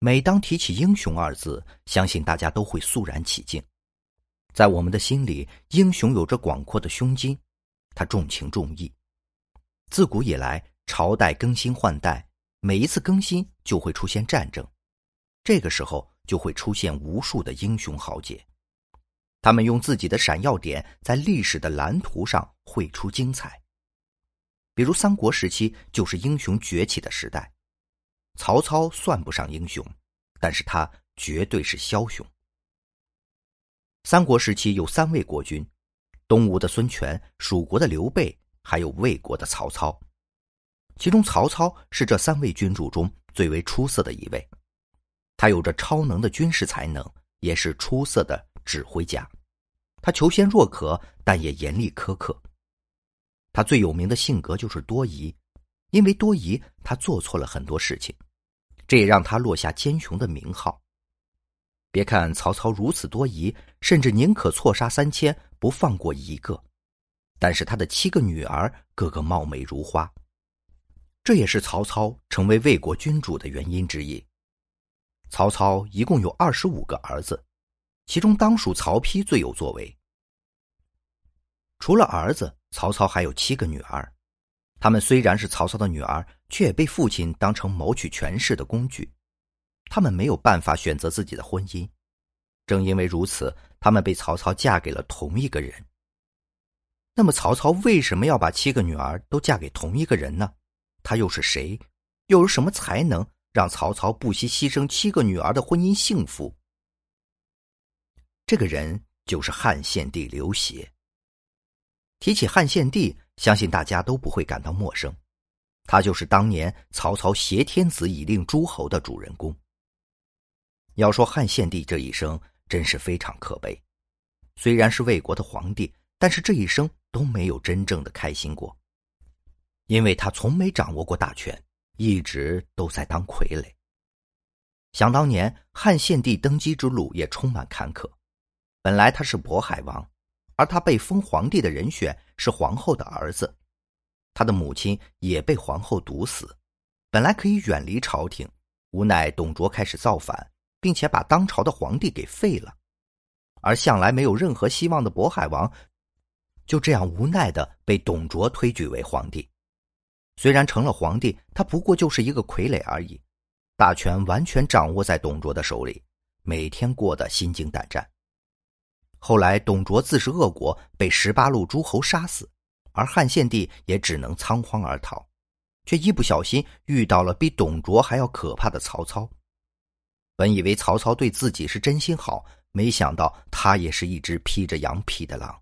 每当提起“英雄”二字，相信大家都会肃然起敬。在我们的心里，英雄有着广阔的胸襟，他重情重义。自古以来，朝代更新换代，每一次更新就会出现战争，这个时候就会出现无数的英雄豪杰，他们用自己的闪耀点在历史的蓝图上绘出精彩。比如三国时期就是英雄崛起的时代。曹操算不上英雄，但是他绝对是枭雄。三国时期有三位国君：东吴的孙权、蜀国的刘备，还有魏国的曹操。其中曹操是这三位君主中最为出色的一位，他有着超能的军事才能，也是出色的指挥家。他求贤若渴，但也严厉苛刻。他最有名的性格就是多疑，因为多疑，他做错了很多事情。这也让他落下奸雄的名号。别看曹操如此多疑，甚至宁可错杀三千，不放过一个，但是他的七个女儿个个貌美如花，这也是曹操成为魏国君主的原因之一。曹操一共有二十五个儿子，其中当属曹丕最有作为。除了儿子，曹操还有七个女儿。他们虽然是曹操的女儿，却也被父亲当成谋取权势的工具。他们没有办法选择自己的婚姻，正因为如此，他们被曹操嫁给了同一个人。那么，曹操为什么要把七个女儿都嫁给同一个人呢？他又是谁？又有什么才能让曹操不惜牺牲七个女儿的婚姻幸福？这个人就是汉献帝刘协。提起汉献帝。相信大家都不会感到陌生，他就是当年曹操挟天子以令诸侯的主人公。要说汉献帝这一生真是非常可悲，虽然是魏国的皇帝，但是这一生都没有真正的开心过，因为他从没掌握过大权，一直都在当傀儡。想当年汉献帝登基之路也充满坎坷，本来他是渤海王。而他被封皇帝的人选是皇后的儿子，他的母亲也被皇后毒死，本来可以远离朝廷，无奈董卓开始造反，并且把当朝的皇帝给废了，而向来没有任何希望的渤海王，就这样无奈的被董卓推举为皇帝。虽然成了皇帝，他不过就是一个傀儡而已，大权完全掌握在董卓的手里，每天过得心惊胆战。后来，董卓自食恶果，被十八路诸侯杀死，而汉献帝也只能仓皇而逃，却一不小心遇到了比董卓还要可怕的曹操。本以为曹操对自己是真心好，没想到他也是一只披着羊皮的狼。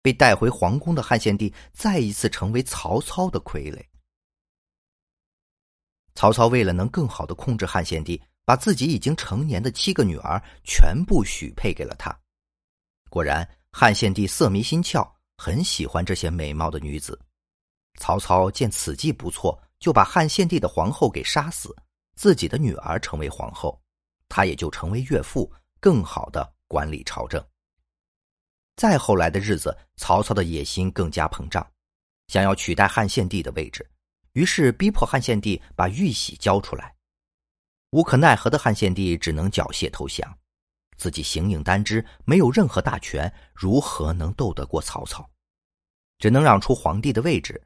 被带回皇宫的汉献帝再一次成为曹操的傀儡。曹操为了能更好的控制汉献帝，把自己已经成年的七个女儿全部许配给了他。果然，汉献帝色迷心窍，很喜欢这些美貌的女子。曹操见此计不错，就把汉献帝的皇后给杀死，自己的女儿成为皇后，他也就成为岳父，更好的管理朝政。再后来的日子，曹操的野心更加膨胀，想要取代汉献帝的位置，于是逼迫汉献帝把玉玺交出来。无可奈何的汉献帝只能缴械投降。自己形影单只，没有任何大权，如何能斗得过曹操？只能让出皇帝的位置。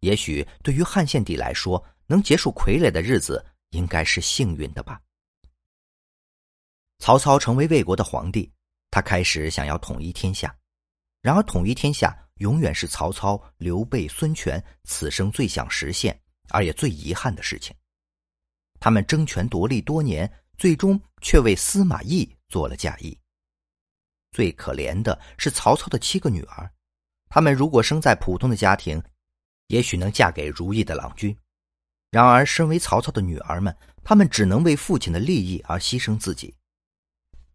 也许对于汉献帝来说，能结束傀儡的日子应该是幸运的吧。曹操成为魏国的皇帝，他开始想要统一天下。然而，统一天下永远是曹操、刘备、孙权此生最想实现，而也最遗憾的事情。他们争权夺利多年，最终却为司马懿。做了嫁衣。最可怜的是曹操的七个女儿，她们如果生在普通的家庭，也许能嫁给如意的郎君。然而，身为曹操的女儿们，她们只能为父亲的利益而牺牲自己。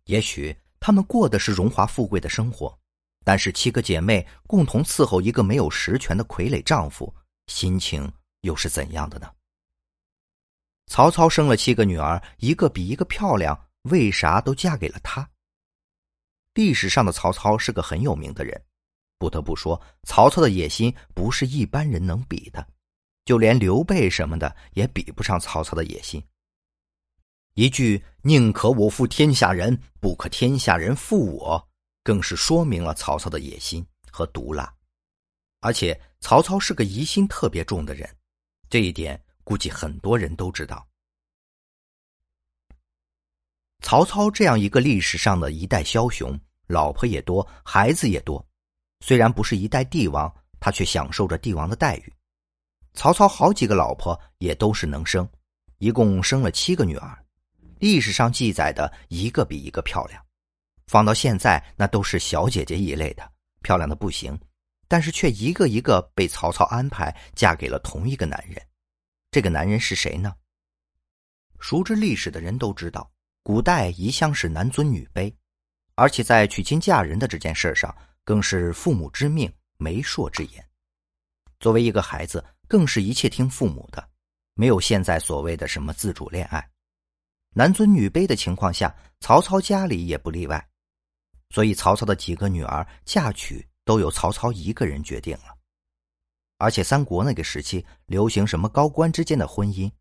也许她们过的是荣华富贵的生活，但是七个姐妹共同伺候一个没有实权的傀儡丈夫，心情又是怎样的呢？曹操生了七个女儿，一个比一个漂亮。为啥都嫁给了他？历史上的曹操是个很有名的人，不得不说，曹操的野心不是一般人能比的，就连刘备什么的也比不上曹操的野心。一句“宁可我负天下人，不可天下人负我”，更是说明了曹操的野心和毒辣。而且，曹操是个疑心特别重的人，这一点估计很多人都知道。曹操这样一个历史上的一代枭雄，老婆也多，孩子也多。虽然不是一代帝王，他却享受着帝王的待遇。曹操好几个老婆也都是能生，一共生了七个女儿。历史上记载的一个比一个漂亮，放到现在那都是小姐姐一类的，漂亮的不行，但是却一个一个被曹操安排嫁给了同一个男人。这个男人是谁呢？熟知历史的人都知道，古代一向是男尊女卑，而且在娶亲嫁人的这件事上，更是父母之命、媒妁之言。作为一个孩子，更是一切听父母的，没有现在所谓的什么自主恋爱。男尊女卑的情况下，曹操家里也不例外，所以曹操的几个女儿嫁娶都由曹操一个人决定了。而且三国那个时期流行什么高官之间的婚姻，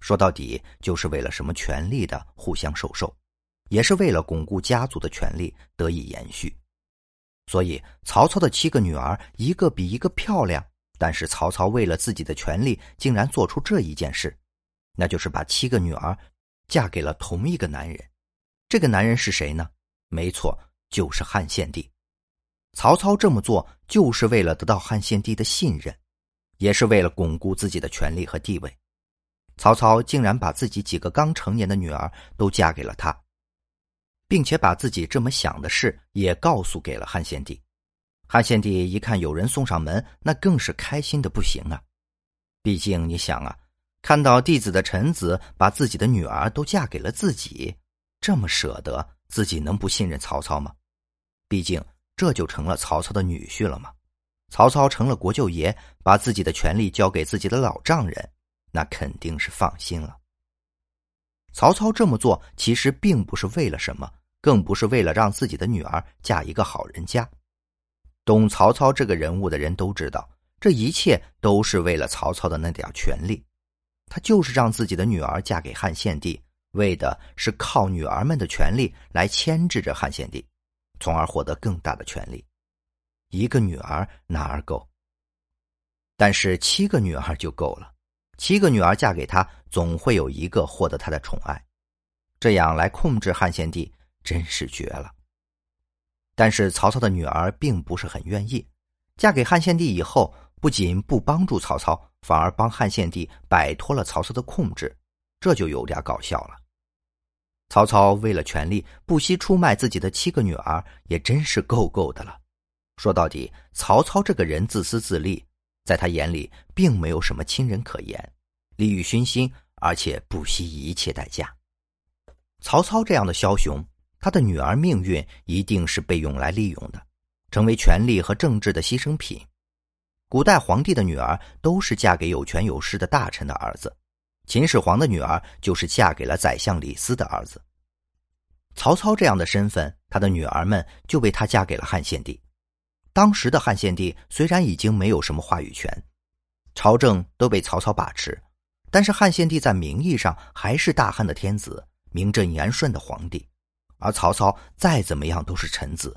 说到底就是为了什么权力的互相授受，也是为了巩固家族的权力得以延续。所以曹操的七个女儿一个比一个漂亮，但是曹操为了自己的权利，竟然做出这一件事，那就是把七个女儿。嫁给了同一个男人，这个男人是谁呢？没错，就是汉献帝。曹操这么做就是为了得到汉献帝的信任，也是为了巩固自己的权力和地位。曹操竟然把自己几个刚成年的女儿都嫁给了他，并且把自己这么想的事也告诉给了汉献帝。汉献帝一看有人送上门，那更是开心的不行啊！毕竟你想啊。看到弟子的臣子把自己的女儿都嫁给了自己，这么舍得，自己能不信任曹操吗？毕竟这就成了曹操的女婿了吗？曹操成了国舅爷，把自己的权力交给自己的老丈人，那肯定是放心了。曹操这么做其实并不是为了什么，更不是为了让自己的女儿嫁一个好人家。懂曹操这个人物的人都知道，这一切都是为了曹操的那点权力。他就是让自己的女儿嫁给汉献帝，为的是靠女儿们的权利来牵制着汉献帝，从而获得更大的权利。一个女儿哪儿够？但是七个女儿就够了。七个女儿嫁给他，总会有一个获得他的宠爱，这样来控制汉献帝，真是绝了。但是曹操的女儿并不是很愿意，嫁给汉献帝以后。不仅不帮助曹操，反而帮汉献帝摆脱了曹操的控制，这就有点搞笑了。曹操为了权力不惜出卖自己的七个女儿，也真是够够的了。说到底，曹操这个人自私自利，在他眼里并没有什么亲人可言，利欲熏心，而且不惜一切代价。曹操这样的枭雄，他的女儿命运一定是被用来利用的，成为权力和政治的牺牲品。古代皇帝的女儿都是嫁给有权有势的大臣的儿子，秦始皇的女儿就是嫁给了宰相李斯的儿子。曹操这样的身份，他的女儿们就被他嫁给了汉献帝。当时的汉献帝虽然已经没有什么话语权，朝政都被曹操把持，但是汉献帝在名义上还是大汉的天子，名正言顺的皇帝。而曹操再怎么样都是臣子，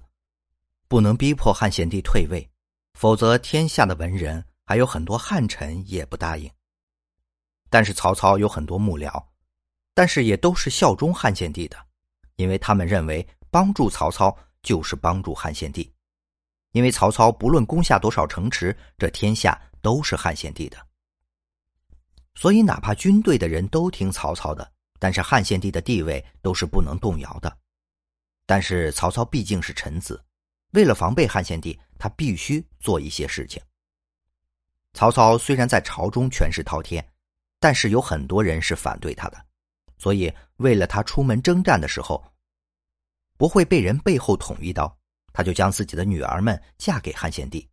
不能逼迫汉献帝退位。否则，天下的文人还有很多汉臣也不答应。但是曹操有很多幕僚，但是也都是效忠汉献帝的，因为他们认为帮助曹操就是帮助汉献帝。因为曹操不论攻下多少城池，这天下都是汉献帝的，所以哪怕军队的人都听曹操的，但是汉献帝的地位都是不能动摇的。但是曹操毕竟是臣子。为了防备汉献帝，他必须做一些事情。曹操虽然在朝中权势滔天，但是有很多人是反对他的，所以为了他出门征战的时候不会被人背后捅一刀，他就将自己的女儿们嫁给汉献帝，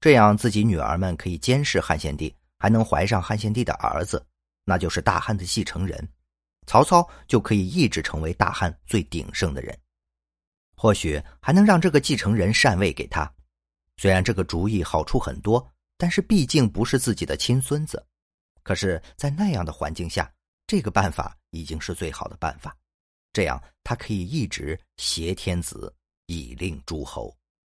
这样自己女儿们可以监视汉献帝，还能怀上汉献帝的儿子，那就是大汉的继承人，曹操就可以一直成为大汉最鼎盛的人。或许还能让这个继承人禅位给他，虽然这个主意好处很多，但是毕竟不是自己的亲孙子。可是，在那样的环境下，这个办法已经是最好的办法，这样他可以一直挟天子以令诸侯。